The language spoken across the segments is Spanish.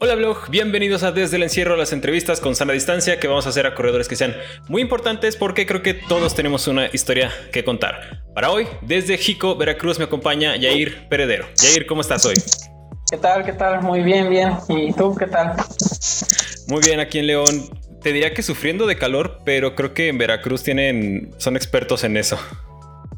Hola blog, bienvenidos a Desde el Encierro, las entrevistas con sana distancia que vamos a hacer a corredores que sean muy importantes porque creo que todos tenemos una historia que contar. Para hoy, desde Jico, Veracruz, me acompaña Yair Peredero. Yair, ¿cómo estás hoy? ¿Qué tal? ¿Qué tal? Muy bien, bien. ¿Y tú qué tal? Muy bien, aquí en León. Te diría que sufriendo de calor, pero creo que en Veracruz tienen, son expertos en eso.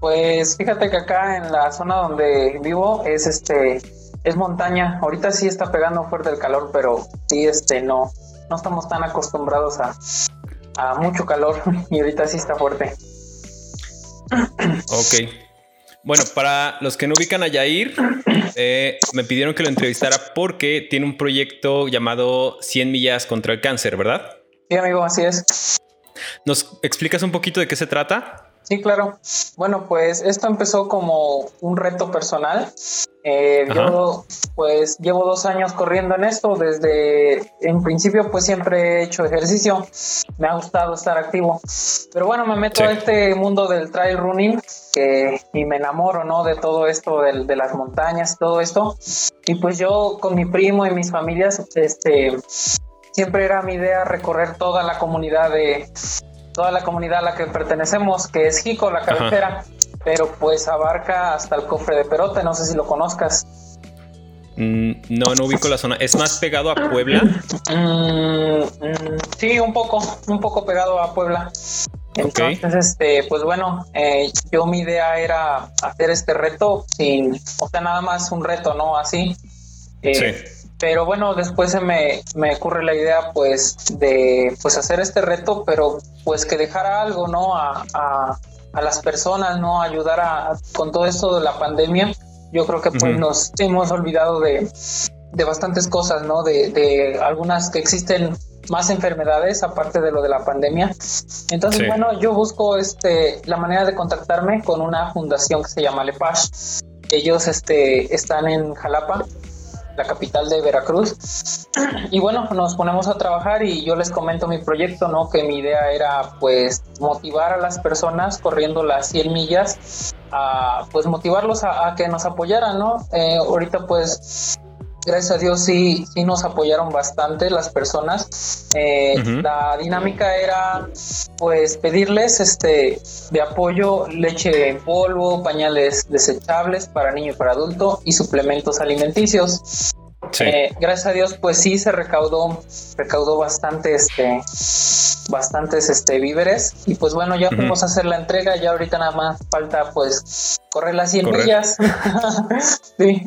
Pues fíjate que acá en la zona donde vivo es este es montaña. Ahorita sí está pegando fuerte el calor, pero sí este no no estamos tan acostumbrados a, a mucho calor y ahorita sí está fuerte. Ok. Bueno, para los que no ubican a Yair, eh, me pidieron que lo entrevistara porque tiene un proyecto llamado 100 millas contra el cáncer, ¿verdad? Sí, amigo, así es. ¿Nos explicas un poquito de qué se trata? Sí, claro. Bueno, pues esto empezó como un reto personal. Eh, yo pues llevo dos años corriendo en esto. Desde en principio pues siempre he hecho ejercicio. Me ha gustado estar activo. Pero bueno, me meto a este mundo del trail running que, y me enamoro, ¿no? De todo esto, de, de las montañas todo esto. Y pues yo con mi primo y mis familias, este, siempre era mi idea recorrer toda la comunidad de toda la comunidad a la que pertenecemos, que es Jico, la cabecera, pero pues abarca hasta el cofre de Perote, no sé si lo conozcas. Mm, no, no ubico la zona. ¿Es más pegado a Puebla? Mm, mm, sí, un poco, un poco pegado a Puebla. Entonces, este, pues bueno, eh, yo mi idea era hacer este reto sin, o sea, nada más un reto, ¿no? Así. Eh, sí pero bueno, después se me, me, ocurre la idea pues de pues hacer este reto, pero pues que dejara algo, ¿no? A, a, a las personas, ¿no? Ayudar a, con todo esto de la pandemia. Yo creo que pues nos hemos olvidado de, de bastantes cosas, ¿no? De, de, algunas que existen más enfermedades aparte de lo de la pandemia. Entonces, bueno, yo busco este la manera de contactarme con una fundación que se llama Lepash. Ellos este están en Jalapa la capital de Veracruz. Y bueno, nos ponemos a trabajar y yo les comento mi proyecto, ¿no? Que mi idea era pues motivar a las personas corriendo las 100 millas, a pues motivarlos a, que nos apoyaran, ¿no? Eh, ahorita pues gracias a Dios sí, sí nos apoyaron bastante las personas. Eh, la dinámica era pues pedirles este de apoyo leche en polvo, pañales desechables para niño y para adulto y suplementos alimenticios. Eh, gracias a Dios, pues sí se recaudó, recaudó bastante este, bastantes este víveres. Y pues bueno, ya fuimos a hacer la entrega, ya ahorita nada más falta pues correr las 100 millas. sí.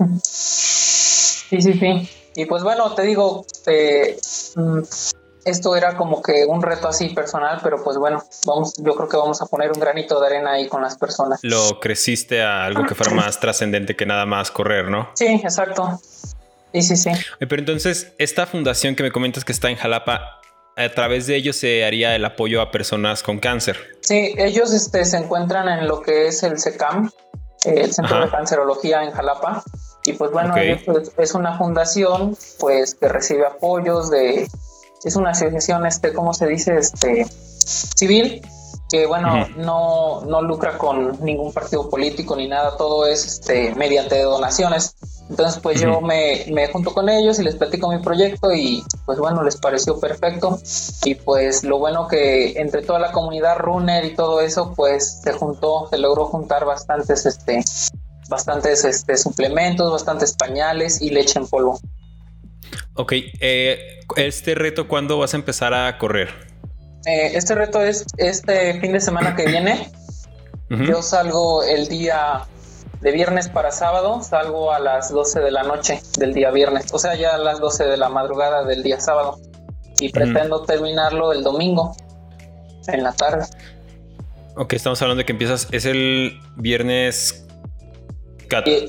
Sí, sí, sí. Y pues bueno, te digo, eh, mm, esto era como que un reto así personal, pero pues bueno, vamos, yo creo que vamos a poner un granito de arena ahí con las personas. Lo creciste a algo que fuera más trascendente que nada más correr, ¿no? Sí, exacto. Sí, sí, sí. Pero entonces, esta fundación que me comentas que está en Jalapa, a través de ellos se haría el apoyo a personas con cáncer. Sí, ellos este, se encuentran en lo que es el SECAM, el Centro de Cancerología en Jalapa. Y pues bueno, pues, es una fundación pues que recibe apoyos de, es una asociación, este, ¿cómo se dice? Este, civil, que bueno, no, no lucra con ningún partido político ni nada, todo es este, mediante donaciones. Entonces, pues yo me, me, junto con ellos y les platico mi proyecto y pues bueno, les pareció perfecto. Y pues lo bueno que entre toda la comunidad runner y todo eso, pues se juntó, se logró juntar bastantes este, bastantes este, suplementos, bastantes pañales y leche en polvo. Ok, eh, este reto, ¿cuándo vas a empezar a correr? Eh, este reto es este fin de semana que viene. Yo salgo el día de viernes para sábado, salgo a las 12 de la noche del día viernes, o sea, ya a las 12 de la madrugada del día sábado. Y pretendo terminarlo el domingo, en la tarde. Ok, estamos hablando de que empiezas, es el viernes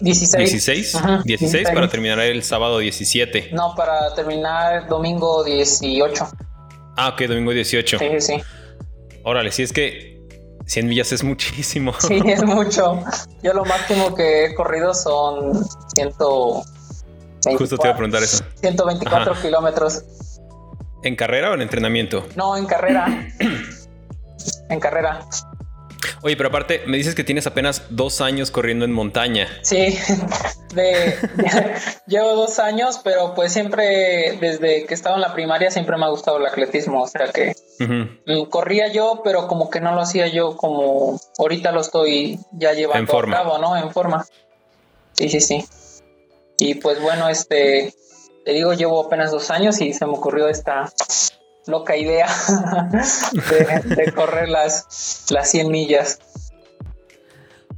16. 16, 16 para terminar el sábado 17. No, para terminar domingo 18. Ah, ok, domingo 18. Sí, sí. Órale, si es que 100 millas es muchísimo. Sí, es mucho. Yo lo máximo que he corrido son 100. Justo te iba a preguntar eso. 124 kilómetros. ¿En carrera o en entrenamiento? No, en carrera. en carrera. Oye, pero aparte, me dices que tienes apenas dos años corriendo en montaña. Sí, de, llevo dos años, pero pues siempre, desde que estaba en la primaria, siempre me ha gustado el atletismo. O sea que mm, corría yo, pero como que no lo hacía yo como ahorita lo estoy ya llevando a cabo, ¿no? En forma. Sí, sí, sí. Y pues bueno, este, te digo, llevo apenas dos años y se me ocurrió esta loca idea de, correr las, las 100 millas.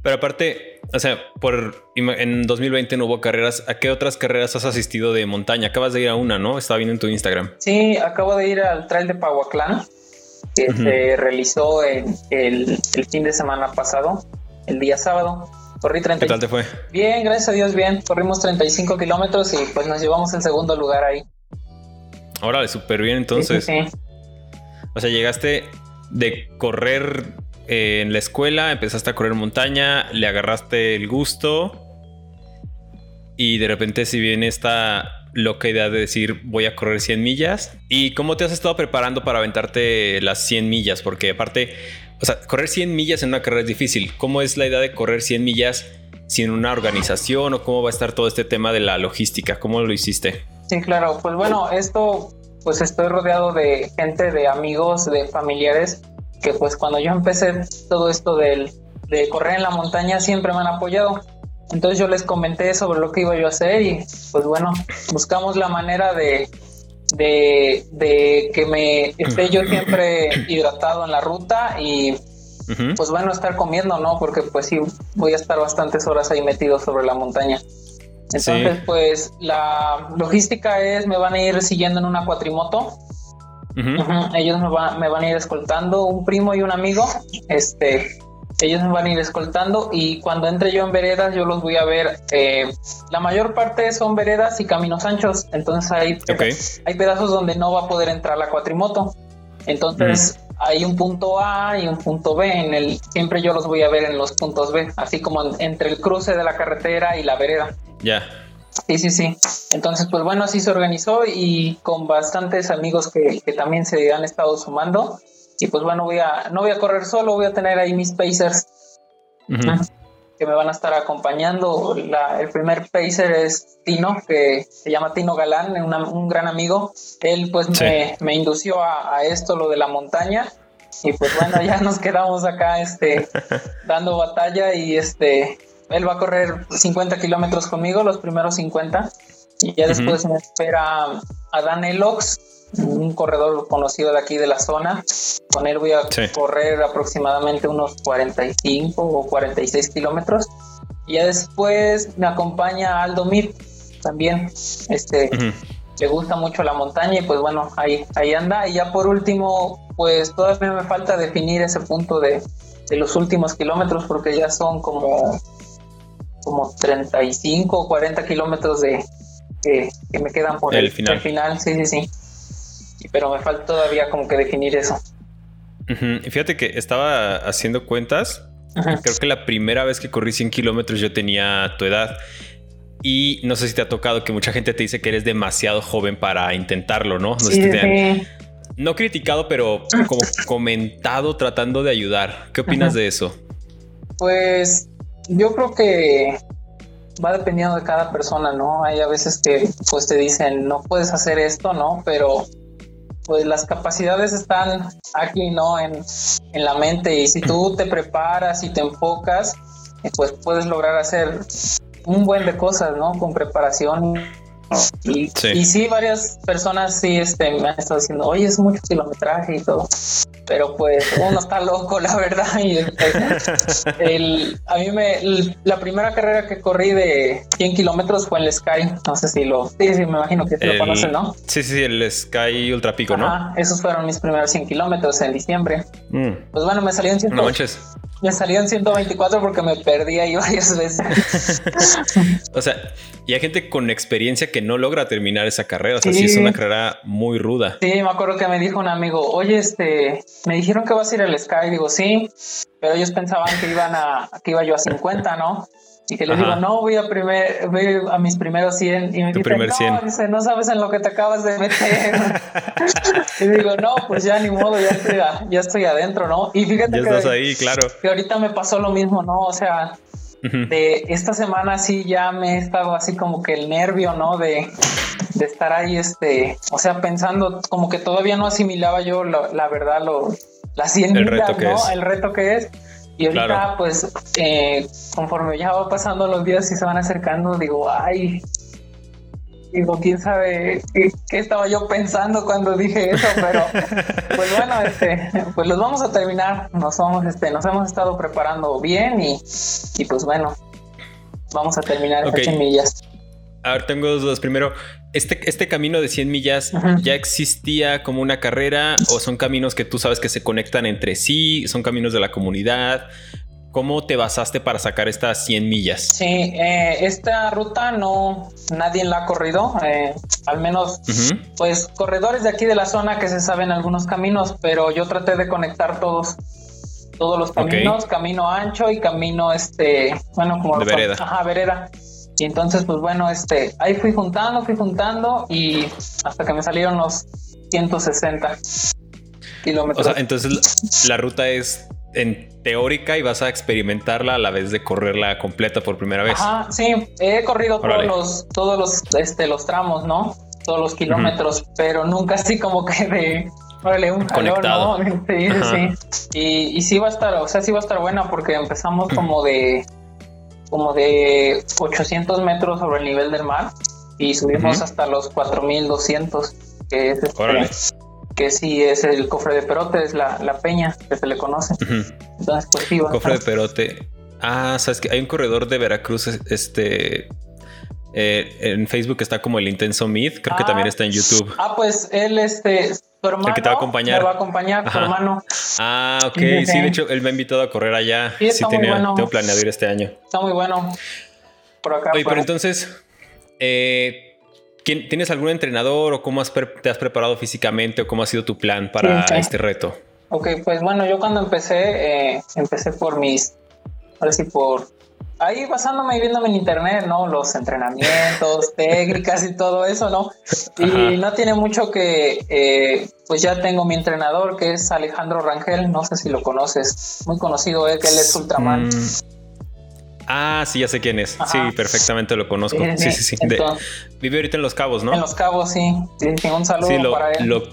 Pero aparte, o sea, por en 2020 no hubo carreras. ¿A qué otras carreras has asistido de montaña? Acabas de ir a una, ¿no? Estaba viendo en tu Instagram. Sí, acabo de ir al Trail de Pahuaclán, que se realizó en el, el, fin de semana pasado, el día sábado. Corrí 30. ¿Qué tal te fue? Bien, gracias a Dios, bien. Corrimos 35 kilómetros y pues nos llevamos el segundo lugar ahí. Órale, súper bien entonces. O sea, llegaste de correr eh, en la escuela, empezaste a correr montaña, le agarraste el gusto y de repente si viene esta loca idea de decir voy a correr 100 millas. ¿Y cómo te has estado preparando para aventarte las 100 millas? Porque aparte, o sea, correr 100 millas en una carrera es difícil. ¿Cómo es la idea de correr 100 millas sin una organización o cómo va a estar todo este tema de la logística? ¿Cómo lo hiciste? Sí, claro. Pues bueno, esto, pues estoy rodeado de gente, de amigos, de familiares, que pues cuando yo empecé todo esto del, de correr en la montaña siempre me han apoyado. Entonces yo les comenté sobre lo que iba yo a hacer y pues bueno, buscamos la manera de, de, de que me esté yo siempre hidratado en la ruta y pues bueno, estar comiendo, ¿no? Porque pues sí, voy a estar bastantes horas ahí metido sobre la montaña. Entonces, pues la logística es, me van a ir siguiendo en una cuatrimoto. Ellos me, me, van a ir escoltando, un primo y un amigo. Este, ellos me van a ir escoltando y cuando entre yo en veredas, yo los voy a ver. Eh, la mayor parte son veredas y caminos anchos. Entonces hay, hay pedazos donde no va a poder entrar la cuatrimoto. Entonces, hay un punto A y un punto B. En el, siempre yo los voy a ver en los puntos B, así como entre el cruce de la carretera y la vereda. Ya. Sí, sí, sí. Entonces, pues bueno, así se organizó y con bastantes amigos que, también se han estado sumando. Y pues bueno, voy a, no voy a correr solo, voy a tener ahí mis pacers que me van a estar acompañando. el primer pacer es Tino, que se llama Tino Galán, un gran amigo. Él pues me, me, indució a, esto, lo de la montaña. Y pues bueno, ya nos quedamos acá este, dando batalla y este, él va a correr 50 kilómetros conmigo, los primeros 50. Y ya después me espera a Dan Elox, un corredor conocido de aquí de la zona. Con él voy a correr aproximadamente unos 45 o 46 kilómetros. Y ya después me acompaña Aldo Mip también. Este le gusta mucho la montaña y pues bueno, ahí, ahí anda. Y ya por último, pues todavía me falta definir ese punto de, de los últimos kilómetros porque ya son como, como 35 o 40 kilómetros de, que, me quedan por el, final. el final. Sí, sí, sí pero me falta todavía como que definir eso. Fíjate que estaba haciendo cuentas. Creo que la primera vez que corrí 100 kilómetros yo tenía tu edad. Y no sé si te ha tocado que mucha gente te dice que eres demasiado joven para intentarlo, ¿no? No, no criticado, pero como comentado tratando de ayudar. ¿Qué opinas de eso? Pues yo creo que va dependiendo de cada persona, ¿no? Hay a veces que pues te dicen no puedes hacer esto, ¿no? Pero pues las capacidades están aquí, ¿no? En, en la mente y si tú te preparas y te enfocas, pues puedes lograr hacer un buen de cosas, ¿no? Con preparación y sí. varias personas sí este, me han estado diciendo, oye, es mucho kilometraje y todo. Pero pues uno está loco, la verdad. Y el, a mí me, la primera carrera que corrí de 100 kilómetros fue en el Sky. No sé si lo, sí, sí, me imagino que lo conocen, ¿no? Sí, sí, el Sky Ultra Pico, ¿no? esos fueron mis primeros 100 kilómetros en diciembre. Mm. Pues bueno, me salió en 100. No manches. Me salió en 124 porque me perdí ahí varias veces. o sea, y hay gente con experiencia que no logra terminar esa carrera. O sea, sí. es una carrera muy ruda. Sí, me acuerdo que me dijo un amigo, oye, este, me dijeron que vas a ir al Sky. Digo, sí, pero ellos pensaban que iban a, que iba yo a 50, ¿no? Y que le digo, no, voy a, primer, voy a mis primeros 100. Y me dice, no, dice, no sabes en lo que te acabas de meter. y digo, no, pues ya ni modo, ya estoy, ya estoy adentro, ¿no? Y fíjate ya estás ahí, claro. Que ahorita me pasó lo mismo, ¿no? O sea, de esta semana sí ya me he estado así como que el nervio, ¿no? De, de estar ahí, este, o sea, pensando como que todavía no asimilaba yo la verdad, lo, las 100 el reto que ¿no? Es. El reto que es. Y ahorita, pues, eh, conforme ya va pasando los días y se van acercando, digo, ay, digo, quién sabe qué, estaba yo pensando cuando dije eso, pero pues bueno, este, pues los vamos a terminar, nos vamos, este, nos hemos estado preparando bien y, y pues bueno, vamos a terminar okay. estas millas. A ver, tengo dos dudas. Primero, ¿este, este camino de 100 millas ya existía como una carrera o son caminos que tú sabes que se conectan entre sí? ¿Son caminos de la comunidad? ¿Cómo te basaste para sacar estas 100 millas? Sí, eh, esta ruta no, nadie la ha corrido, eh, al menos pues corredores de aquí de la zona que se saben algunos caminos, pero yo traté de conectar todos, todos los caminos, camino ancho y camino este, bueno, como... De vereda. Ajá, vereda. Y entonces, pues bueno, este, ahí fui juntando, fui juntando y hasta que me salieron los 160 kilómetros. O sea, entonces la ruta es en teórica y vas a experimentarla a la vez de correrla completa por primera vez. Ajá, sí, he corrido todos los, todos los, este, los tramos, ¿no? Todos los kilómetros, pero nunca así como que de Órale, un Conectado. ¿no? Sí, sí. Y, y sí va a estar, o sea, sí va a estar buena porque empezamos como de como de 800 metros sobre el nivel del mar y subimos hasta los 4200, que es este, que sí es el cofre de Perote, es la, peña que se le conoce. Entonces, pues sí, Cofre de Perote. Ah, sabes que hay un corredor de Veracruz, este. Eh, en Facebook está como el Intenso Myth, creo que también ah, está en YouTube. Ah, pues él, este, tu hermano el que te va a acompañar. Me va a acompañar, tu hermano. Ah, ok. Sí, de hecho, él me ha invitado a correr allá. Sí, sí tenía, bueno. tengo planeado ir este año. Está muy bueno. Por acá. Oye, pero entonces, eh, ¿tienes algún entrenador o cómo te has preparado físicamente o cómo ha sido tu plan para este reto? Ok, pues bueno, yo cuando empecé, eh, empecé por mis, ahora sí, por ahí basándome y viéndome en internet, ¿no? Los entrenamientos, técnicas y todo eso, ¿no? Y no tiene mucho que, eh, pues ya tengo mi entrenador que es Alejandro Rangel, no sé si lo conoces, muy conocido él, que él es Ultraman. Mm. Ah, sí, ya sé quién es. Sí, perfectamente lo conozco. Sí, sí, sí. vive ahorita en Los Cabos, ¿no? En Los Cabos, sí. sí un saludo para él.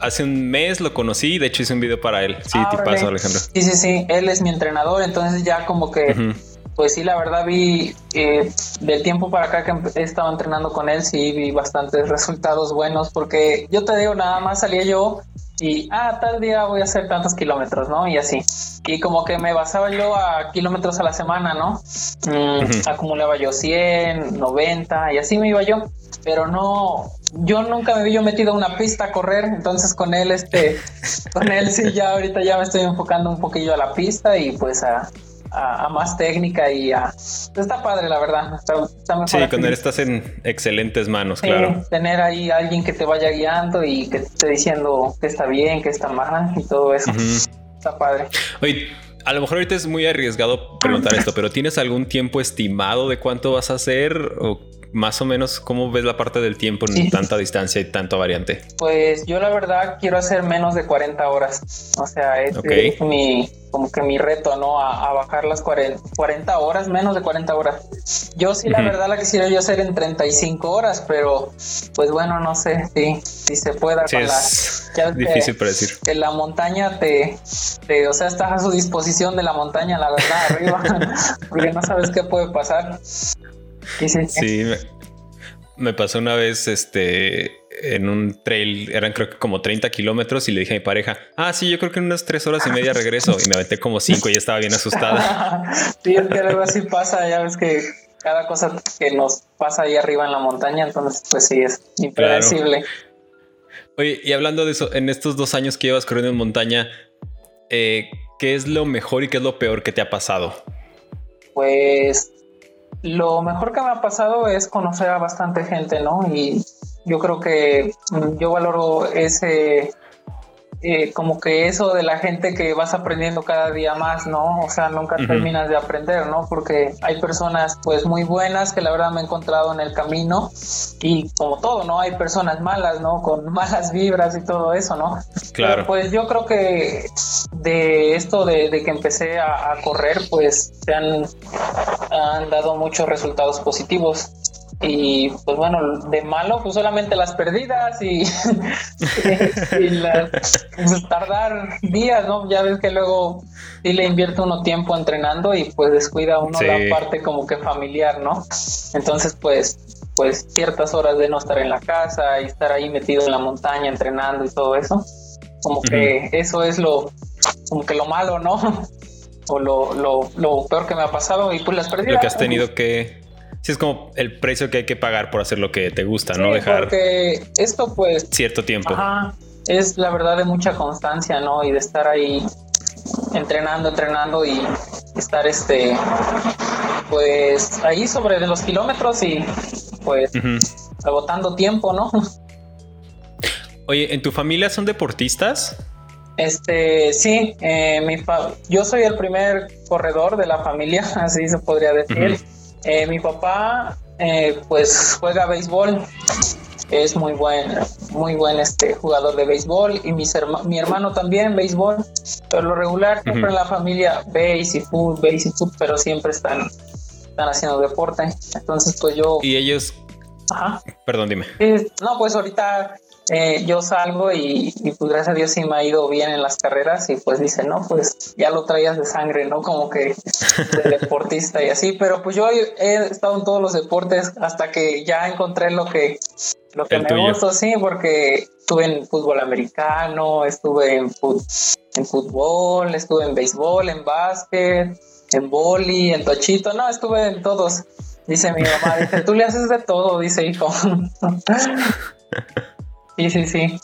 hace un mes lo conocí, de hecho hice un video para él. Sí, ah, te paso, Alejandro. Sí, sí, sí. Él es mi entrenador, entonces ya como que pues sí, la verdad vi eh, del tiempo para acá que he estado entrenando con él, sí vi bastantes resultados buenos, porque yo te digo, nada más salía yo y, ah, tal día voy a hacer tantos kilómetros, ¿no? Y así. Y como que me basaba yo a kilómetros a la semana, ¿no? Mm, acumulaba yo 100, 90 y así me iba yo. Pero no, yo nunca me había metido a una pista a correr, entonces con él, este, con él sí, ya ahorita ya me estoy enfocando un poquillo a la pista y pues a, a, más técnica y a... Está padre, la verdad. Está, mejor sí, cuando estás en excelentes manos, claro. Tener ahí alguien que te vaya guiando y que te esté diciendo que está bien, que está mal y todo eso. Está padre. Oye, a lo mejor ahorita es muy arriesgado preguntar esto, pero ¿tienes algún tiempo estimado de cuánto vas a hacer? ¿O más o menos cómo ves la parte del tiempo en tanta distancia y tanta variante? Pues yo la verdad quiero hacer menos de 40 horas. O sea, este es mi como que mi reto, ¿no? A, bajar las 40, horas, menos de 40 horas. Yo sí, la verdad, la quisiera yo hacer en 35 horas, pero pues bueno, no sé si, si se pueda. Sí, es difícil para decir. Que la montaña te, te, o sea, estás a su disposición de la montaña, la verdad, arriba, porque no sabes qué puede pasar. Sí, me, pasó una vez, este, en un trail, eran creo que como 30 kilómetros y le dije a mi pareja, ah, sí, yo creo que en unas tres horas y media regreso y me aventé como cinco y ya estaba bien asustada. sí, es que algo así pasa, ya ves que cada cosa que nos pasa ahí arriba en la montaña, entonces pues sí, es impredecible. Oye, y hablando de eso, en estos dos años que llevas corriendo en montaña, eh, ¿qué es lo mejor y qué es lo peor que te ha pasado? Pues lo mejor que me ha pasado es conocer a bastante gente, ¿no? Y yo creo que mm, yo valoro ese, eh, como que eso de la gente que vas aprendiendo cada día más, ¿no? O sea, nunca terminas de aprender, ¿no? Porque hay personas pues muy buenas que la verdad me he encontrado en el camino y como todo, ¿no? Hay personas malas, ¿no? Con malas vibras y todo eso, ¿no? Claro. pues yo creo que de esto de, que empecé a, a, correr, pues se han, han dado muchos resultados positivos y pues bueno, de malo, pues solamente las perdidas y, pues, tardar días, ¿no? Ya ves que luego sí le invierte uno tiempo entrenando y pues descuida uno la parte como que familiar, ¿no? Entonces, pues, pues ciertas horas de no estar en la casa y estar ahí metido en la montaña entrenando y todo eso, como que eso es lo, como que lo malo, ¿no? O lo, lo, lo peor que me ha pasado y pues las perdidas. Lo que has tenido que sí es como el precio que hay que pagar por hacer lo que te gusta, ¿no? Dejar porque esto pues cierto tiempo. es la verdad de mucha constancia, ¿no? Y de estar ahí entrenando, entrenando y estar este pues ahí sobre los kilómetros y pues agotando tiempo, ¿no? Oye, ¿en tu familia son deportistas? Este, sí, eh, mi yo soy el primer corredor de la familia, así se podría decir. Eh, mi papá, eh, pues juega béisbol, es muy buen, muy buen este jugador de béisbol y mis mi hermano también béisbol, pero lo regular siempre en la familia béis y fútbol, béis y fútbol, pero siempre están, están haciendo deporte. Entonces, pues yo. Y ellos. Ajá. Perdón, dime. no, pues ahorita eh, yo salgo y, pues gracias a Dios sí me ha ido bien en las carreras y pues dice, no, pues ya lo traías de sangre, ¿no? Como que de deportista y así, pero pues yo he estado en todos los deportes hasta que ya encontré lo que, lo que me gusta, sí, porque estuve en fútbol americano, estuve en, en fútbol, estuve en béisbol, en básquet, en boli, en tochito, no, estuve en todos. Dice mi mamá, dice, tú le haces de todo, dice hijo. Sí, sí, sí.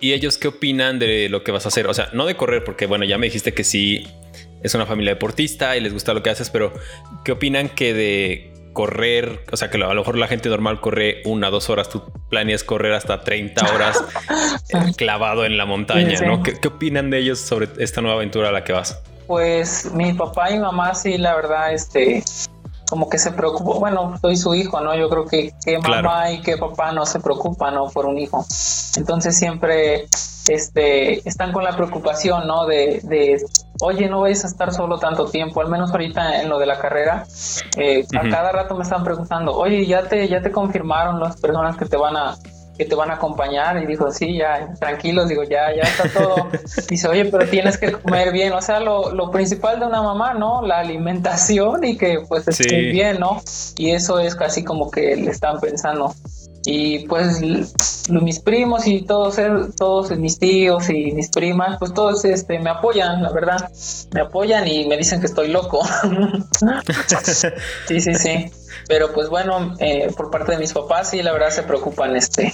¿Y ellos qué opinan de lo que vas a hacer? O sea, no de correr, porque bueno, ya me dijiste que sí es una familia deportista y les gusta lo que haces, pero ¿qué opinan que de correr? O sea, que a lo mejor la gente normal corre una, dos horas, tú planeas correr hasta 30 horas clavado en la montaña, ¿no? ¿Qué, ¿Qué, opinan de ellos sobre esta nueva aventura a la que vas? Pues mi papá y mamá sí, la verdad, este, como que se preocupó, bueno, soy su hijo, ¿no? Yo creo que, que mamá y que papá no se preocupan, ¿no? Por un hijo. Entonces siempre este, están con la preocupación, ¿no? De, de, oye, no vais a estar solo tanto tiempo, al menos ahorita en lo de la carrera, eh, a cada rato me están preguntando, oye, ya te, ya te confirmaron las personas que te van a, que te van a acompañar y dijo, sí, ya, tranquilos, digo, ya, ya está todo. Dice, oye, pero tienes que comer bien, o sea, lo, lo principal de una mamá, ¿no? La alimentación y que pues esté bien, ¿no? Y eso es casi como que le están pensando. Y pues mis primos y todos, todos mis tíos y mis primas, pues todos este, me apoyan, la verdad. Me apoyan y me dicen que estoy loco. sí, sí, sí. Pero pues bueno, eh, por parte de mis papás sí, la verdad se preocupan este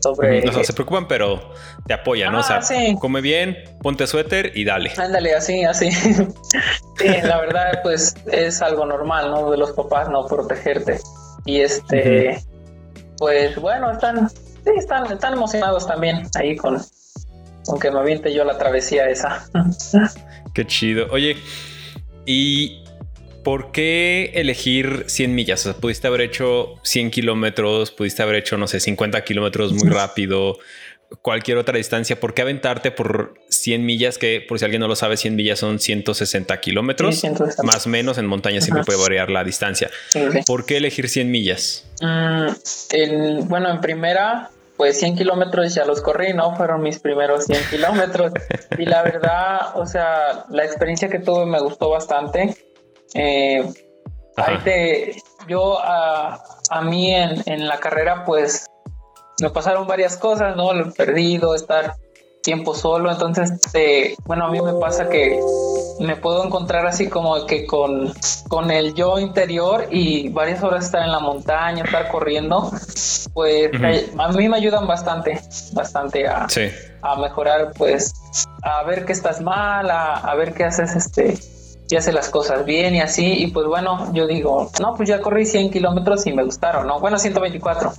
sobre... O sea, se preocupan, pero te apoyan, ¿no? O sea, ah, come bien, ponte suéter y dale. Ándale, así, así. sí, la verdad, pues es algo normal, ¿no? De los papás, ¿no? Protegerte. Y este, pues bueno, están, sí, están, están emocionados también ahí con, con que me aviente yo la travesía esa. Qué chido. Oye, y ¿por qué elegir 100 millas? O sea, pudiste haber hecho 100 kilómetros, pudiste haber hecho, no sé, 50 kilómetros muy rápido, cualquier otra distancia. ¿Por qué aventarte por 100 millas? Que por si alguien no lo sabe, 100 millas son 160 kilómetros. Más o menos en montaña siempre puede variar la distancia. ¿Por qué elegir 100 millas? Mm, bueno, en primera, pues 100 kilómetros ya los corrí, ¿no? Fueron mis primeros 100 kilómetros. y la verdad, o sea, la experiencia que tuve me gustó bastante. Eh, yo a, a mí en, en, la carrera pues me pasaron varias cosas, ¿no? Lo perdido, estar tiempo solo, entonces, eh, bueno, a mí me pasa que me puedo encontrar así como que con, con el yo interior y varias horas estar en la montaña, estar corriendo, pues a mí me ayudan bastante, bastante a, a mejorar, pues, a ver que estás mal, a, a ver qué haces este y hace las cosas bien y así. Y pues bueno, yo digo, no, pues ya corrí 100 kilómetros y me gustaron, ¿no? Bueno, 124.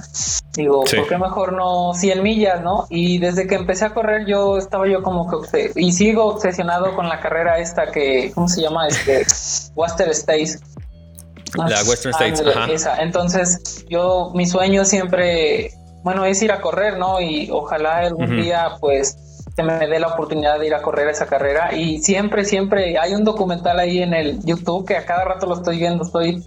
Digo, ¿por qué mejor no 100 millas, no? Y desde que empecé a correr, yo estaba yo como que, y sigo obsesionado con la carrera esta que, ¿cómo se llama? Este, Western States. La Western States, Esa. Entonces, yo, mi sueño siempre, bueno, es ir a correr, ¿no? Y ojalá algún día, pues, se me dé la oportunidad de ir a correr esa carrera y siempre, siempre hay un documental ahí en el YouTube que a cada rato lo estoy viendo, estoy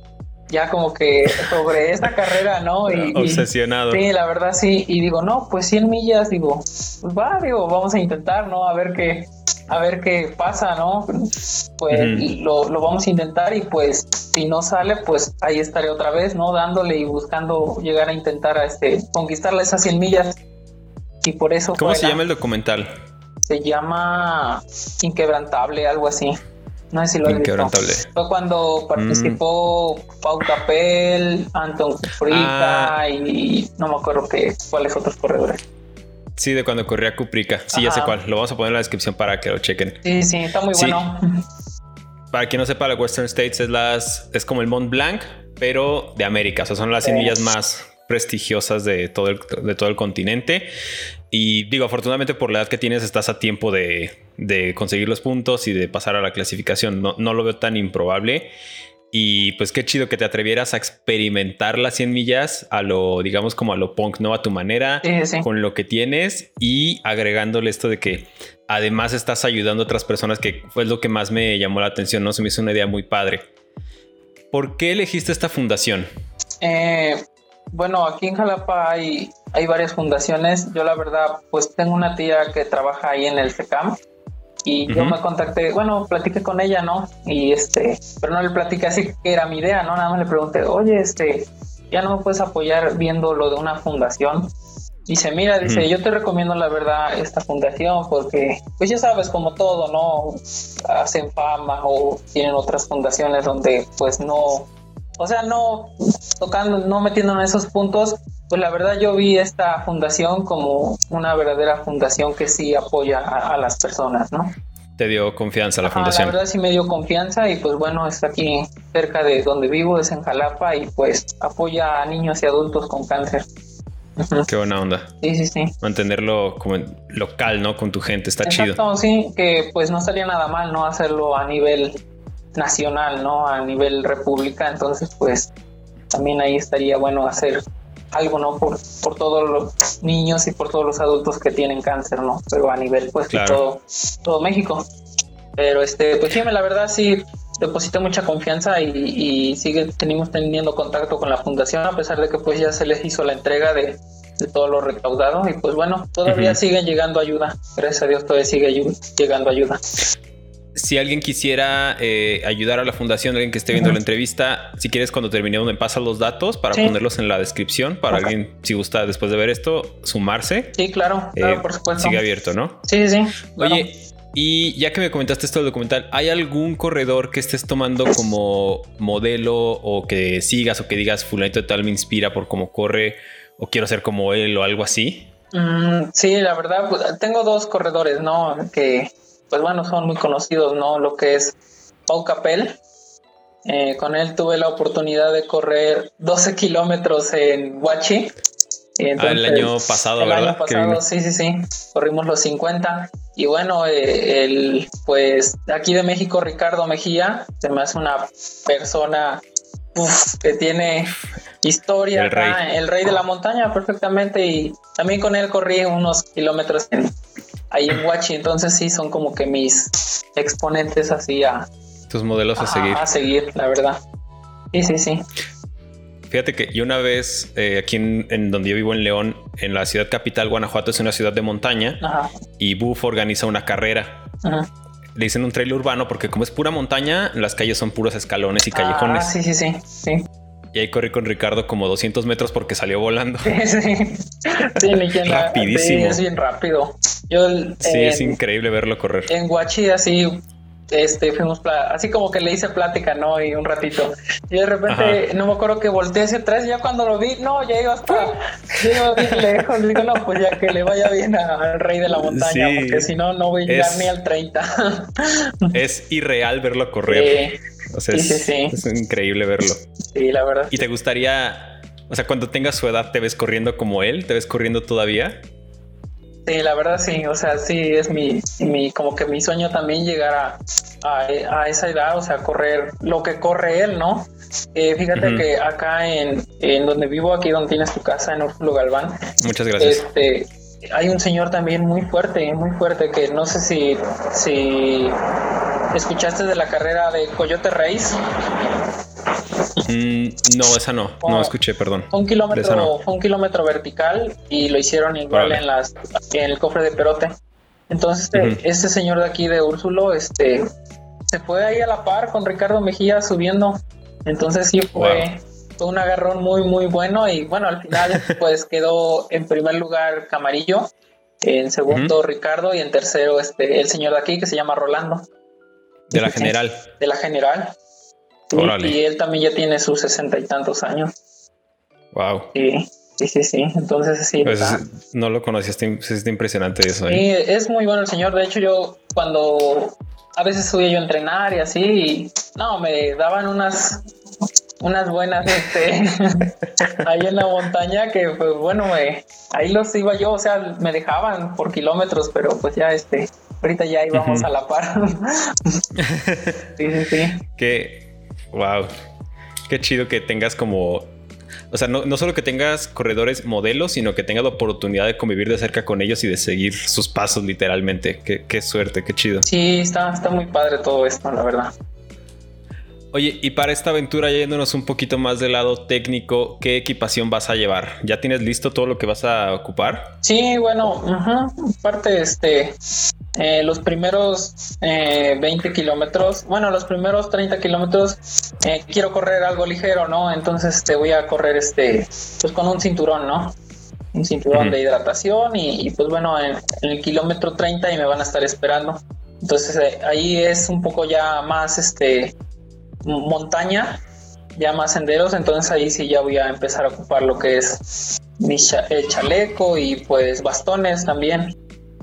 ya como que sobre esa carrera, ¿no? Y, Obsesionado. sí, la verdad sí, y digo, no, pues 100 millas, digo, pues va, digo, vamos a intentar, ¿no? A ver qué, a ver qué pasa, ¿no? Pues lo, lo, vamos a intentar y pues si no sale, pues ahí estaré otra vez, ¿no? Dándole y buscando llegar a intentar a este, conquistarle esas 100 millas y por eso... ¿Cómo se llama el documental? Se llama Inquebrantable, algo así. No sé si lo has Inquebrantable. Fue cuando participó mm. Pau Capel, Anton Cuprica ah. y no me acuerdo qué, cuáles otros corredores. Sí, de cuando corría Cuprica. Sí, ya sé cuál. Lo vamos a poner en la descripción para que lo chequen. Sí, sí, está muy bueno. Para quien no sepa, la Western States es las es como el Mont Blanc, pero de América. O sea, son las semillas más prestigiosas de todo el, de todo el continente. Y digo, afortunadamente por la edad que tienes estás a tiempo de, conseguir los puntos y de pasar a la clasificación. No, no, lo veo tan improbable. Y pues qué chido que te atrevieras a experimentar las 100 millas a lo, digamos, como a lo punk, ¿no? A tu manera, con lo que tienes y agregándole esto de que además estás ayudando a otras personas, que fue lo que más me llamó la atención, ¿no? Se me hizo una idea muy padre. ¿Por qué elegiste esta fundación? Eh, bueno, aquí en Jalapa hay, hay varias fundaciones. Yo la verdad, pues tengo una tía que trabaja ahí en el SECAM y yo me contacté, bueno, platiqué con ella, ¿no? Y este, pero no le platiqué así que era mi idea, ¿no? Nada más le pregunté, oye, este, ya no me puedes apoyar viendo lo de una fundación. Dice, mira, dice, yo te recomiendo la verdad esta fundación porque, pues ya sabes, como todo, ¿no? Hacen fama o tienen otras fundaciones donde pues no, o sea, no tocando, no metiendo en esos puntos, pues la verdad yo vi esta fundación como una verdadera fundación que sí apoya a, las personas, ¿no? Te dio confianza la fundación. La verdad sí me dio confianza y pues bueno, está aquí cerca de donde vivo, es en Jalapa y pues apoya a niños y adultos con cáncer. Qué buena onda. Sí, sí, sí. Mantenerlo como local, ¿no? Con tu gente, está Exacto, chido. Sí, que pues no estaría nada mal, ¿no? Hacerlo a nivel nacional, ¿no? A nivel república, entonces pues también ahí estaría bueno hacer algo, ¿no? Por, por todos los niños y por todos los adultos que tienen cáncer, ¿no? Pero a nivel pues de todo, todo México. Pero este, pues sí, la verdad sí deposité mucha confianza y, y sigue, tenemos teniendo contacto con la fundación a pesar de que pues ya se les hizo la entrega de, de todo lo recaudado y pues bueno, todavía sigue llegando ayuda. Gracias a Dios todavía sigue llegando ayuda si alguien quisiera eh, ayudar a la fundación, alguien que esté viendo la entrevista, si quieres cuando terminemos me pasas los datos para ponerlos en la descripción para alguien, si gusta después de ver esto, sumarse. Sí, claro, eh, por supuesto. Sigue abierto, ¿no? Sí, sí. Oye, y ya que me comentaste esto del documental, ¿hay algún corredor que estés tomando como modelo o que sigas o que digas fulanito de tal me inspira por cómo corre o quiero ser como él o algo así? Mm, sí, la verdad, pues, tengo dos corredores, ¿no? Que pues bueno, son muy conocidos, ¿no? Lo que es Pau Capel. Eh, con él tuve la oportunidad de correr 12 kilómetros en Huachi. ah, el año pasado, el año pasado, sí, sí, sí. Corrimos los 50. Y bueno, eh, el, pues aquí de México, Ricardo Mejía, se me hace una persona que tiene historia, el rey. el rey de la montaña perfectamente. Y también con él corrí unos kilómetros en, ahí en Watch, entonces sí son como que mis exponentes así a... Tus modelos a, seguir. A seguir, la verdad. Sí, sí, sí. Fíjate que yo una vez eh, aquí en, donde yo vivo en León, en la ciudad capital, Guanajuato es una ciudad de montaña y Buff organiza una carrera. Le dicen un trail urbano porque como es pura montaña, las calles son puros escalones y callejones. Ah, sí, sí, sí, sí. Y ahí corrí con Ricardo como 200 metros porque salió volando. Sí, sí. Rapidísimo. Sí, es bien rápido. Yo, sí, es increíble verlo correr. En Guachi así este, fuimos, así como que le hice plática, ¿no? Y un ratito. Y de repente, no me acuerdo que volteé hacia atrás, ya cuando lo vi, no, ya iba hasta, ya iba bien lejos. Digo, no, pues ya que le vaya bien al rey de la montaña, porque si no, no voy a llegar ni al 30. es irreal verlo correr. O sea, es, es increíble verlo. Sí, la verdad. ¿Y te gustaría, o sea, cuando tengas su edad, te ves corriendo como él? ¿Te ves corriendo todavía? Sí, la verdad sí, o sea, sí es mi, mi como que mi sueño también llegar a, a, esa edad, o sea, correr lo que corre él, ¿no? Eh, fíjate que acá en, en, donde vivo, aquí donde tienes tu casa, en Úrsulo Galván. Muchas gracias. Este, hay un señor también muy fuerte, muy fuerte, que no sé si, si escuchaste de la carrera de Coyote Race. Mm, no, esa no, no escuché, perdón. Fue un kilómetro, un kilómetro vertical y lo hicieron igual en las en el cofre de Perote. Entonces, este señor de aquí de Úrsulo, este, se fue ahí a la par con Ricardo Mejía subiendo. Entonces sí fue, un agarrón muy, muy bueno. Y bueno, al final, pues quedó en primer lugar Camarillo, en segundo Ricardo y en tercero este el señor de aquí que se llama Rolando. De la general. De la general. Y, él también ya tiene sus sesenta y tantos años. Wow. Sí, sí, sí, sí. Entonces sí. Pues no lo conocía, es impresionante eso. ¿eh? Sí, es muy bueno el señor. De hecho, yo cuando a veces subía yo a entrenar y así, y no, me daban unas unas buenas este ahí en la montaña que pues bueno me, ahí los iba yo o sea me dejaban por kilómetros pero pues ya este ahorita ya íbamos a la par sí sí sí que Wow. Qué chido que tengas como. O sea, no, solo que tengas corredores modelos, sino que tengas la oportunidad de convivir de cerca con ellos y de seguir sus pasos literalmente. Qué, qué suerte, qué chido. Sí, está, está muy padre todo esto, la verdad. Oye, y para esta aventura, yéndonos un poquito más del lado técnico, ¿qué equipación vas a llevar? ¿Ya tienes listo todo lo que vas a ocupar? Sí, bueno, aparte, este, eh, los primeros 20 eh, kilómetros, bueno, los primeros 30 kilómetros, eh, quiero correr algo ligero, ¿no? Entonces te voy a correr, este, pues con un cinturón, ¿no? Un cinturón de hidratación y, pues bueno, en, en, el kilómetro 30 y me van a estar esperando. Entonces ahí es un poco ya más, este, montaña, ya más senderos, entonces ahí sí ya voy a empezar a ocupar lo que es mi el chaleco y pues bastones también,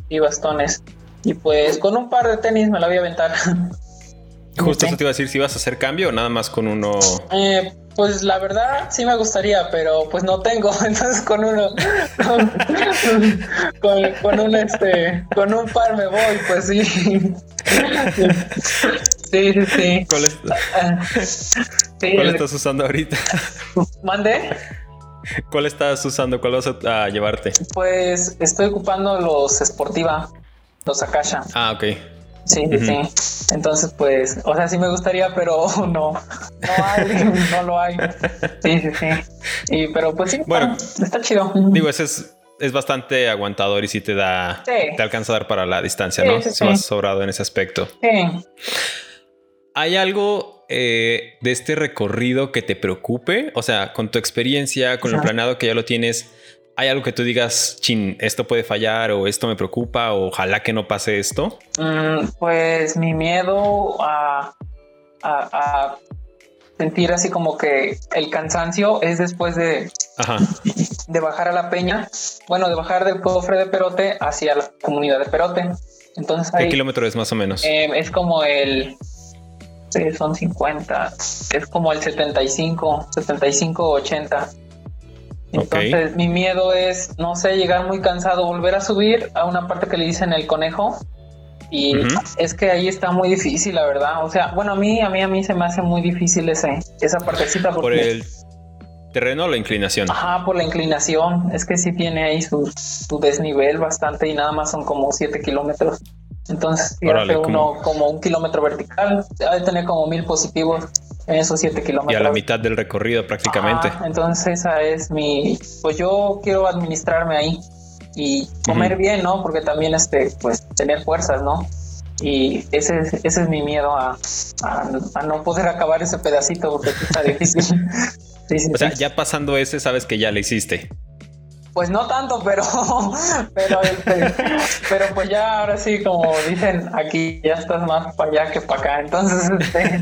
y bastones. Y pues con un par de tenis me la voy a aventar. Justo eso te iba a decir si vas a hacer cambio o nada más con uno. Eh, pues la verdad sí me gustaría, pero pues no tengo, entonces con uno, con, con, un este, con un par me voy, pues sí. Sí, sí, sí. ¿Cuál, estás usando ahorita? ¿Mande? ¿Cuál estás usando? ¿Cuál vas a, llevarte? Pues estoy ocupando los Sportiva, los Akasha. Ah, ok. Sí, sí. Entonces, pues, o sea, sí me gustaría, pero no, no hay, no lo hay. Sí, sí, sí. Y, pero pues sí, bueno, está chido. Digo, ese es es bastante aguantador y si te da, te alcanza a dar para la distancia, ¿no? si vas sobrado en ese aspecto. Sí. ¿Hay algo eh, de este recorrido que te preocupe? O sea, con tu experiencia, con lo planeado que ya lo tienes, ¿hay algo que tú digas, chin, esto puede fallar o esto me preocupa o ojalá que no pase esto? Mm, pues mi miedo a, sentir así como que el cansancio es después de, de bajar a la peña, bueno, de bajar del cofre de Perote hacia la comunidad de Perote. Entonces, ¿Qué kilómetro es más o menos? Eh, es como el Sí, son 50. Es como el 75, 75, 80. Entonces, mi miedo es, no sé, llegar muy cansado, volver a subir a una parte que le dicen el conejo. Y es que ahí está muy difícil, la verdad. O sea, bueno, a mí, a mí, a mí se me hace muy difícil ese, esa partecita. Porque... Por el terreno o la inclinación. Ajá, por la inclinación. Es que sí tiene ahí su, su desnivel bastante y nada más son como 7 kilómetros. Entonces, hace uno como un kilómetro vertical, ha de tener como mil positivos en esos siete kilómetros. Y a la mitad del recorrido prácticamente. entonces, esa es mi. Pues yo quiero administrarme ahí y comer bien, ¿no? Porque también, este, pues, tener fuerzas, ¿no? Y ese, ese es mi miedo a, a, no poder acabar ese pedacito porque está difícil. o sea, ya pasando ese, sabes que ya lo hiciste. Pues no tanto, pero, pero, este, pero pues ya ahora sí, como dicen aquí, ya estás más para allá que para acá. Entonces, este,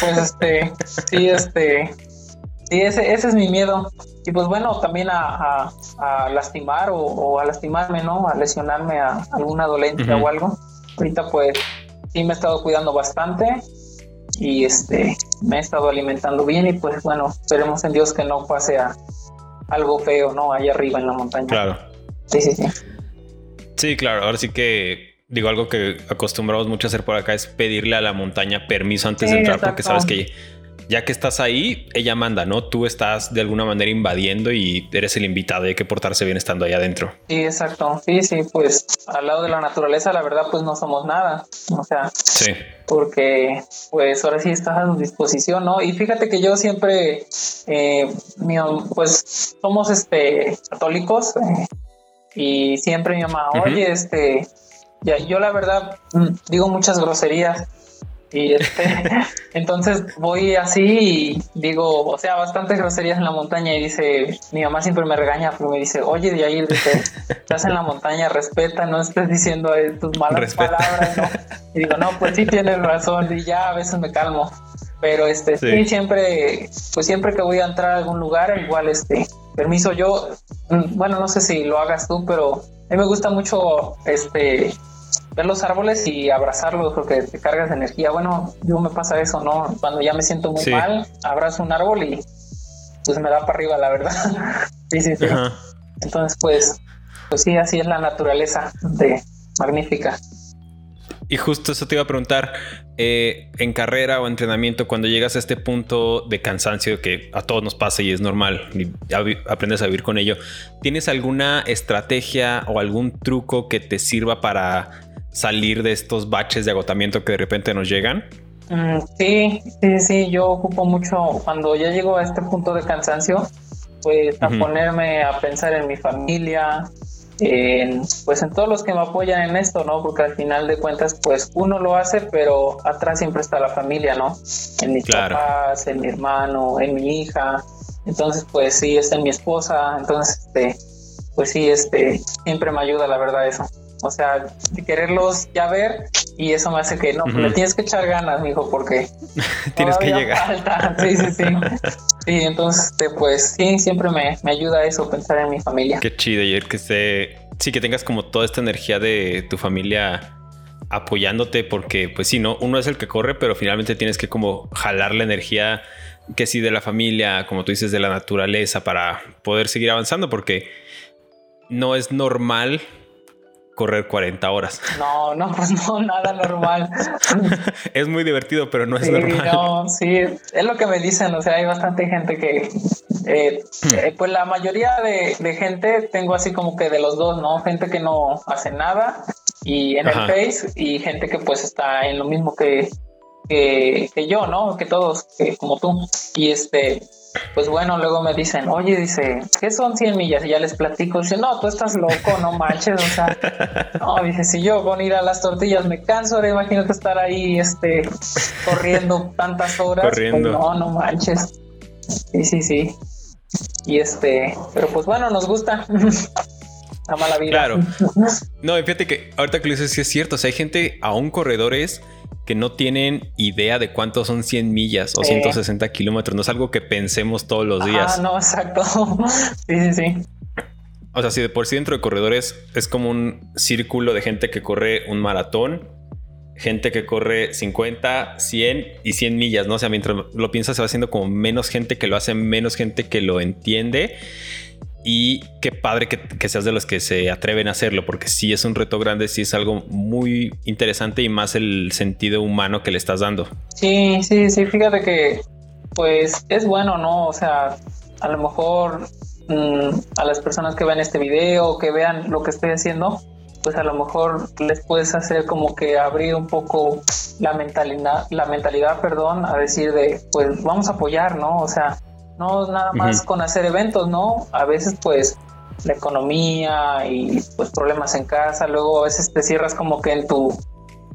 pues este, sí, este, sí, ese, ese es mi miedo. Y pues bueno, también a, lastimar o, a lastimarme, ¿no? A lesionarme a alguna dolencia o algo. Ahorita pues sí me he estado cuidando bastante y este me he estado alimentando bien y pues bueno, esperemos en Dios que no pase a algo feo, ¿no? Allá arriba en la montaña. Claro. Sí, sí, sí. Sí, claro, ahora sí que digo algo que acostumbramos mucho a hacer por acá es pedirle a la montaña permiso antes de entrar porque sabes que ya que estás ahí, ella manda, ¿no? Tú estás de alguna manera invadiendo y eres el invitado y hay que portarse bien estando ahí adentro. Sí, exacto. Sí, sí, pues al lado de la naturaleza, la verdad, pues no somos nada. O sea, sí. Porque, pues ahora sí estás a tu disposición, ¿no? Y fíjate que yo siempre, eh, pues somos este católicos eh, y siempre mi mamá, oye, este, ya, yo la verdad mm, digo muchas groserías y este, entonces voy así y digo, o sea, bastantes groserías en la montaña y dice, mi mamá siempre me regaña, pero me dice, oye, de ahí dice, estás en la montaña, respeta, no estés diciendo tus malas palabras, ¿no? Y digo, no, pues sí tienes razón y ya a veces me calmo. Pero este, sí. siempre, pues siempre que voy a entrar a algún lugar, igual este, permiso yo, mm, bueno, no sé si lo hagas tú, pero a mí me gusta mucho este ver los árboles y abrazarlos porque te cargas de energía. Bueno, yo me pasa eso, ¿no? Cuando ya me siento muy mal, abrazo un árbol y pues me da para arriba, la verdad. sí, sí, sí. Entonces, pues, pues sí, así es la naturaleza de magnífica. Y justo eso te iba a preguntar, eh, en carrera o entrenamiento, cuando llegas a este punto de cansancio que a todos nos pasa y es normal, y aprendes a vivir con ello, ¿tienes alguna estrategia o algún truco que te sirva para salir de estos baches de agotamiento que de repente nos llegan? Mm, sí, sí, sí, yo ocupo mucho cuando ya llego a este punto de cansancio, pues a ponerme a pensar en mi familia, en, pues en todos los que me apoyan en esto, ¿no? Porque al final de cuentas, pues uno lo hace, pero atrás siempre está la familia, ¿no? En mis papás, en mi hermano, en mi hija. Entonces, pues sí, está en mi esposa. Entonces, este, pues sí, este, siempre me ayuda, la verdad, eso. O sea, de quererlos ya ver y eso me hace que no, le tienes que echar ganas, mijo, porque tienes que llegar. Falta. Sí, sí, sí. sí, entonces, este, pues sí, siempre me, me ayuda eso, pensar en mi familia. Qué chido, y que se, sí, que tengas como toda esta energía de tu familia apoyándote, porque pues sí, no, uno es el que corre, pero finalmente tienes que como jalar la energía que sí de la familia, como tú dices, de la naturaleza para poder seguir avanzando, porque no es normal correr 40 horas. No, no, pues no, nada normal. es muy divertido, pero no es normal. No, sí, es lo que me dicen, o sea, hay bastante gente que, eh, eh, pues la mayoría de, gente tengo así como que de los dos, ¿no? Gente que no hace nada y en el Face y gente que pues está en lo mismo que, que, que yo, ¿no? Que todos, que, como tú. Y este, pues bueno, luego me dicen, oye, dice, ¿qué son 100 millas? Y ya les platico, dice, no, tú estás loco, no manches, o sea, no, dice, si yo con ir a las tortillas me canso, ahora imagínate estar ahí, este, corriendo tantas horas, pues corriendo. no, no manches. Sí, sí, sí. Y este, pero pues bueno, nos gusta. La mala vida. Claro. No, fíjate que ahorita que lo dices, sí es cierto. O sea, hay gente, aún corredores, que no tienen idea de cuántos son 100 millas o 160 kilómetros. No es algo que pensemos todos los días. Ah, no, exacto. sí, sí, sí. O sea, si de por sí dentro de corredores es como un círculo de gente que corre un maratón, gente que corre 50, 100 y 100 millas, ¿no? O sea, mientras lo piensas se va haciendo como menos gente que lo hace, menos gente que lo entiende. Y qué padre que, seas de los que se atreven a hacerlo, porque sí es un reto grande, sí es algo muy interesante y más el sentido humano que le estás dando. Sí, sí, sí, fíjate que pues es bueno, ¿no? O sea, a lo mejor mm, a las personas que vean este video, que vean lo que estoy haciendo, pues a lo mejor les puedes hacer como que abrir un poco la mentalidad, la mentalidad, perdón, a decir de, pues vamos a apoyar, ¿no? O sea, no nada más con hacer eventos, ¿no? A veces pues la economía y pues problemas en casa, luego a veces te cierras como que en tu,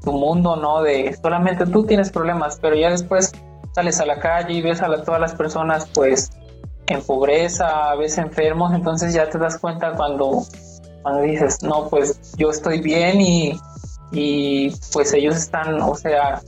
tu mundo, ¿no? De solamente tú tienes problemas, pero ya después sales a la calle y ves a todas las personas pues en pobreza, a veces enfermos, entonces ya te das cuenta cuando, cuando dices, no, pues yo estoy bien y, y pues ellos están, o sea,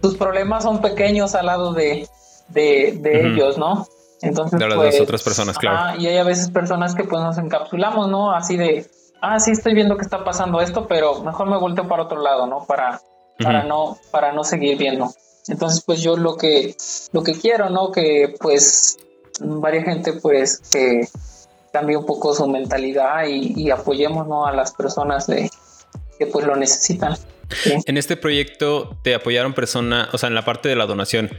tus problemas son pequeños al lado de, de, ellos, ¿no? Entonces, de las pues, otras personas, claro. y hay a veces personas que pues nos encapsulamos, ¿no? Así de, ah, sí estoy viendo que está pasando esto, pero mejor me volteo para otro lado, ¿no? Para, para no, para no seguir viendo. Entonces, pues yo lo que, lo que quiero, ¿no? Que pues varias gente pues que cambie un poco su mentalidad y, apoyemos ¿no? a las personas de, que pues lo necesitan. En este proyecto te apoyaron personas, o sea, en la parte de la donación,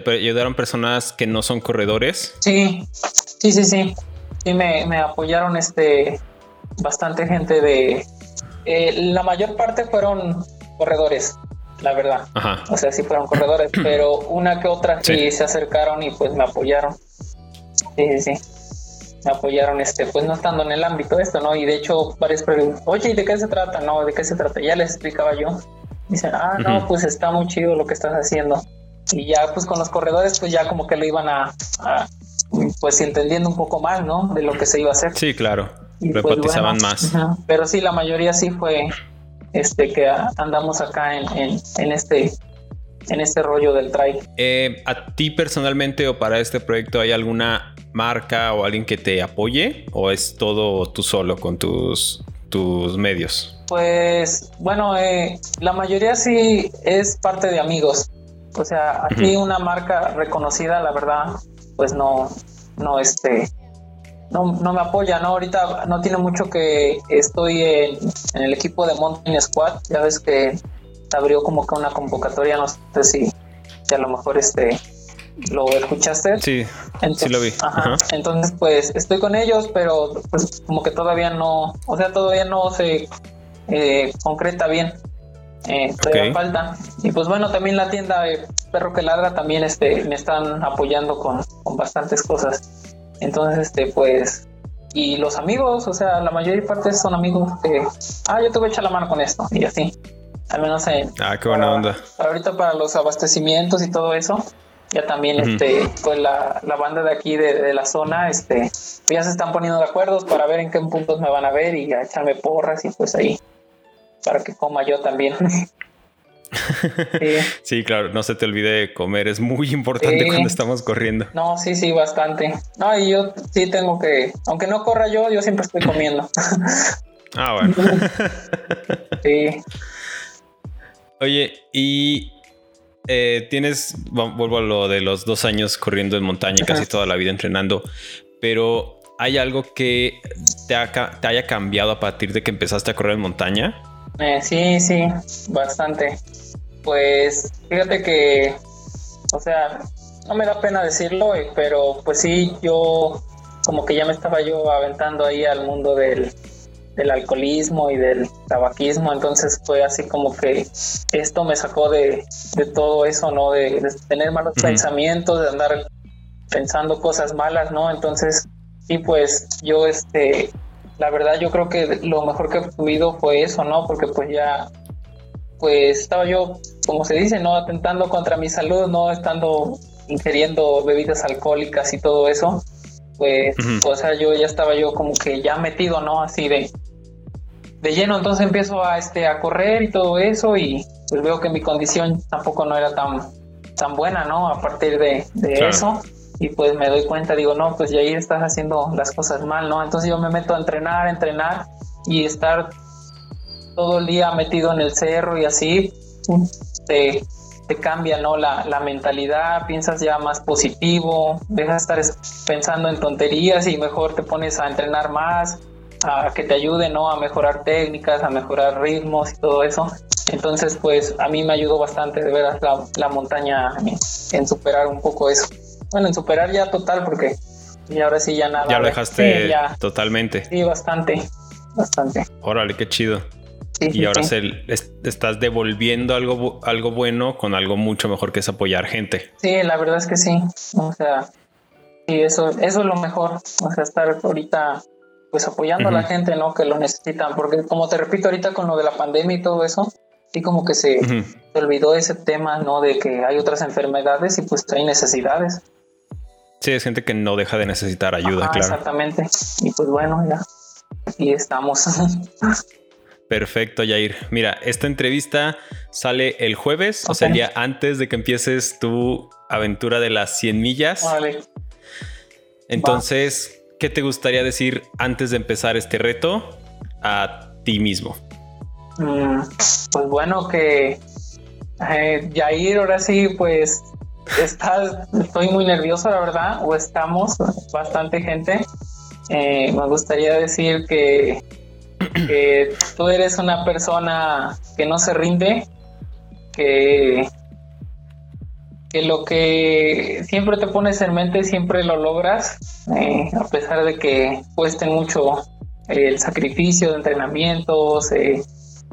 te ayudaron personas que no son corredores. Sí, sí, sí, sí. Sí, me, me apoyaron este bastante gente de... Eh, la mayor parte fueron corredores, la verdad. O sea, sí fueron corredores, pero una que otra sí, se acercaron y pues me apoyaron. Sí, sí, sí. Me apoyaron, este, pues no estando en el ámbito de esto, ¿no? Y de hecho, varias preguntas, oye, ¿y de qué se trata? No, ¿de qué se trata? Ya les explicaba yo. Dicen, ah, no, pues está muy chido lo que estás haciendo. Y ya, pues con los corredores, pues ya como que lo iban a, pues entendiendo un poco más, ¿no? De lo que se iba a hacer. Sí, claro. Y pues, más. Pero sí, la mayoría sí fue este que andamos acá en, en, este en este rollo del trail. Eh, ¿A ti personalmente o para este proyecto hay alguna marca o alguien que te apoye o es todo tú solo con tus, tus medios? Pues bueno, eh, la mayoría sí es parte de amigos. O sea, aquí una marca reconocida, la verdad, pues no, no, este, no, no me apoya, ¿no? Ahorita no tiene mucho que estoy en, el equipo de Mountain Squad, ya ves que abrió como que una convocatoria, no sé si, a lo mejor este lo escuchaste. Sí, sí lo vi. Entonces, pues estoy con ellos, pero pues como que todavía no, o sea, todavía no se eh, concreta bien. Eh, todavía falta. Y pues bueno, también la tienda de Perro que Ladra también este, me están apoyando con, con bastantes cosas. Entonces, este, pues, y los amigos, o sea, la mayor parte son amigos que, ah, yo te voy a echar la mano con esto, y así. Al menos en. Ah, qué buena onda. Ahorita para los abastecimientos y todo eso, ya también, este, pues la, la, banda de aquí de, de, la zona, este, ya se están poniendo de acuerdo para ver en qué puntos me van a ver y a echarme porras y pues ahí, para que coma yo también. Sí. claro, no se te olvide comer, es muy importante cuando estamos corriendo. No, sí, sí, bastante. No, y yo sí tengo que, aunque no corra yo, yo siempre estoy comiendo. Ah, bueno. sí. Oye, y eh, tienes, vuelvo a lo de los dos años corriendo en montaña, y casi toda la vida entrenando, pero ¿hay algo que te, te haya cambiado a partir de que empezaste a correr en montaña? Eh, sí, sí, bastante. Pues fíjate que, o sea, no me da pena decirlo, pero pues sí, yo como que ya me estaba yo aventando ahí al mundo del, alcoholismo y del tabaquismo, entonces fue así como que esto me sacó de, todo eso, ¿no? De, tener malos pensamientos, de andar pensando cosas malas, ¿no? Entonces, sí, pues yo, este, la verdad yo creo que lo mejor que he vivido fue eso, ¿no? Porque pues ya, pues estaba yo, como se dice, ¿no? Atentando contra mi salud, ¿no? Estando ingiriendo bebidas alcohólicas y todo eso, pues, o sea, yo ya estaba yo como que ya metido, ¿no? Así de, de lleno, entonces empiezo a, este, a correr y todo eso y pues veo que mi condición tampoco no era tan, tan buena, ¿no? A partir de, eso y pues me doy cuenta, digo, no, pues ya ahí estás haciendo las cosas mal, ¿no? Entonces yo me meto a entrenar, entrenar y estar todo el día metido en el cerro y así te, te cambia, ¿no? La, la, mentalidad, piensas ya más positivo, dejas de estar pensando en tonterías y mejor te pones a entrenar más, a que te ayude, ¿no? A mejorar técnicas, a mejorar ritmos y todo eso. Entonces, pues a mí me ayudó bastante de veras la, la montaña en superar un poco eso bueno, en superar ya total, porque y ahora sí ya nada. Ya lo dejaste totalmente. Sí, bastante, bastante. Órale, qué chido. y ahora Se, estás devolviendo algo, algo bueno con algo mucho mejor que es apoyar gente. Sí, la verdad es que sí. O sea, sí, eso, eso es lo mejor. O sea, estar ahorita pues apoyando a la gente, ¿no? Que lo necesitan. Porque como te repito ahorita con lo de la pandemia y todo eso, sí como que se, se olvidó ese tema, ¿no? De que hay otras enfermedades y pues hay necesidades. Sí, es gente que no deja de necesitar ayuda, claro. Exactamente. Y pues bueno, ya aquí estamos. Perfecto, Jair. Mira, esta entrevista sale el jueves, o sea, el día antes de que empieces tu aventura de las 100 millas. Vale. Entonces, ¿qué te gustaría decir antes de empezar este reto a ti mismo? Mm, pues bueno, que eh, Jair, ahora sí, pues está, estoy muy nervioso, la verdad, o estamos bastante gente. Eh, me gustaría decir que tú eres una persona que no se rinde, que, que lo que siempre te pones en mente siempre lo logras, eh, a pesar de que cueste mucho el sacrificio de entrenamientos, eh,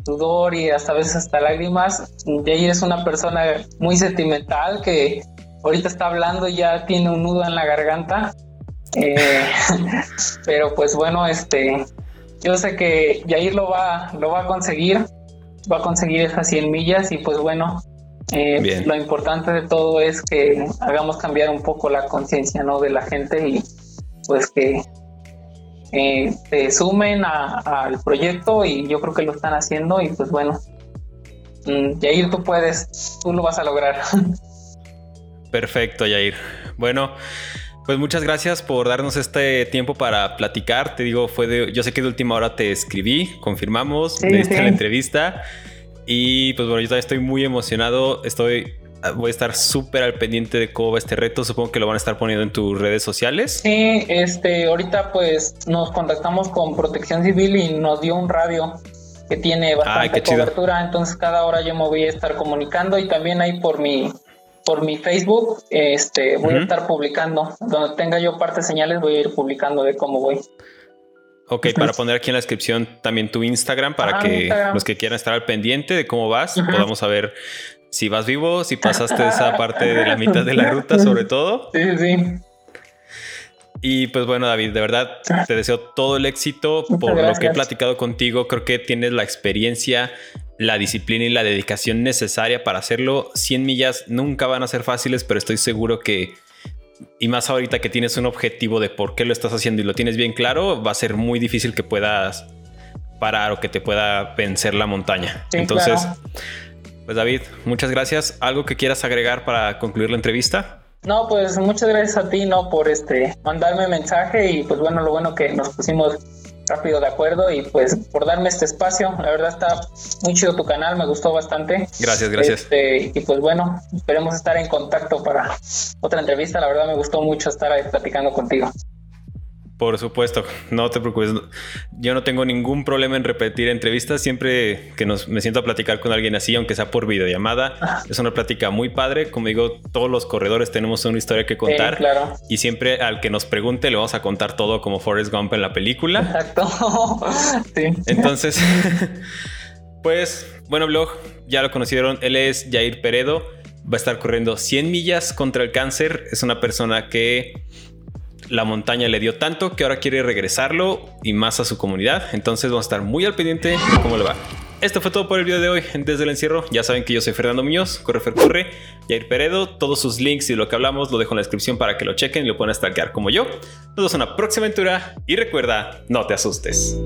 sudor y hasta a veces hasta lágrimas. Jay es una persona muy sentimental que ahorita está hablando y ya tiene un nudo en la garganta. Eh, pero pues bueno, este yo sé que Yair lo va, lo va a conseguir, va a conseguir esas 100 millas y pues bueno, eh, lo importante de todo es que hagamos cambiar un poco la conciencia ¿no? de la gente y pues que eh, se sumen al proyecto y yo creo que lo están haciendo y pues bueno, mm, Yair tú puedes, tú lo vas a lograr. Perfecto, Yair. Bueno, pues muchas gracias por darnos este tiempo para platicar. Te digo, fue de, yo sé que de última hora te escribí, confirmamos, me diste la entrevista. Y pues bueno, yo también estoy muy emocionado. Estoy, voy a estar súper al pendiente de cómo va este reto. Supongo que lo van a estar poniendo en tus redes sociales. Sí, este, ahorita pues nos contactamos con Protección Civil y nos dio un radio que tiene bastante cobertura. Entonces cada hora yo me voy a estar comunicando y también hay por mi por mi Facebook este, voy a estar publicando. Donde tenga yo parte señales, voy a ir publicando de cómo voy. Ok, para poner aquí en la descripción también tu Instagram para que los que quieran estar al pendiente de cómo vas, podamos saber si vas vivo, si pasaste esa parte de la mitad de la ruta, sobre todo. Sí, sí. Y pues bueno, David, de verdad te deseo todo el éxito por lo que he platicado contigo. Creo que tienes la experiencia, la disciplina y la dedicación necesaria para hacerlo. 100 millas nunca van a ser fáciles, pero estoy seguro que, y más ahorita que tienes un objetivo de por qué lo estás haciendo y lo tienes bien claro, va a ser muy difícil que puedas parar o que te pueda vencer la montaña. Entonces, pues David, muchas gracias. ¿Algo que quieras agregar para concluir la entrevista? No, pues muchas gracias a ti, ¿no? Por este, mandarme mensaje y pues bueno, lo bueno que nos pusimos rápido de acuerdo y pues por darme este espacio. La verdad está muy chido tu canal, me gustó bastante. Gracias, gracias. Este, y pues bueno, esperemos estar en contacto para otra entrevista. La verdad me gustó mucho estar ahí platicando contigo. Por supuesto, no te preocupes. Yo no tengo ningún problema en repetir entrevistas. Siempre que nos, me siento a platicar con alguien así, aunque sea por videollamada, es una plática muy padre. Como digo, todos los corredores tenemos una historia que contar. claro. Y siempre al que nos pregunte le vamos a contar todo como Forrest Gump en la película. Exacto. sí. Entonces, pues, bueno, blog, ya lo conocieron. Él es Jair Peredo. Va a estar corriendo 100 millas contra el cáncer. Es una persona que la montaña le dio tanto que ahora quiere regresarlo y más a su comunidad. Entonces vamos a estar muy al pendiente de cómo le va. Esto fue todo por el video de hoy desde el encierro. Ya saben que yo soy Fernando Muñoz, corre Fer corre, Jair Peredo. Todos sus links y lo que hablamos lo dejo en la descripción para que lo chequen y lo puedan stalkear como yo. Nos vemos en una próxima aventura y recuerda, no te asustes.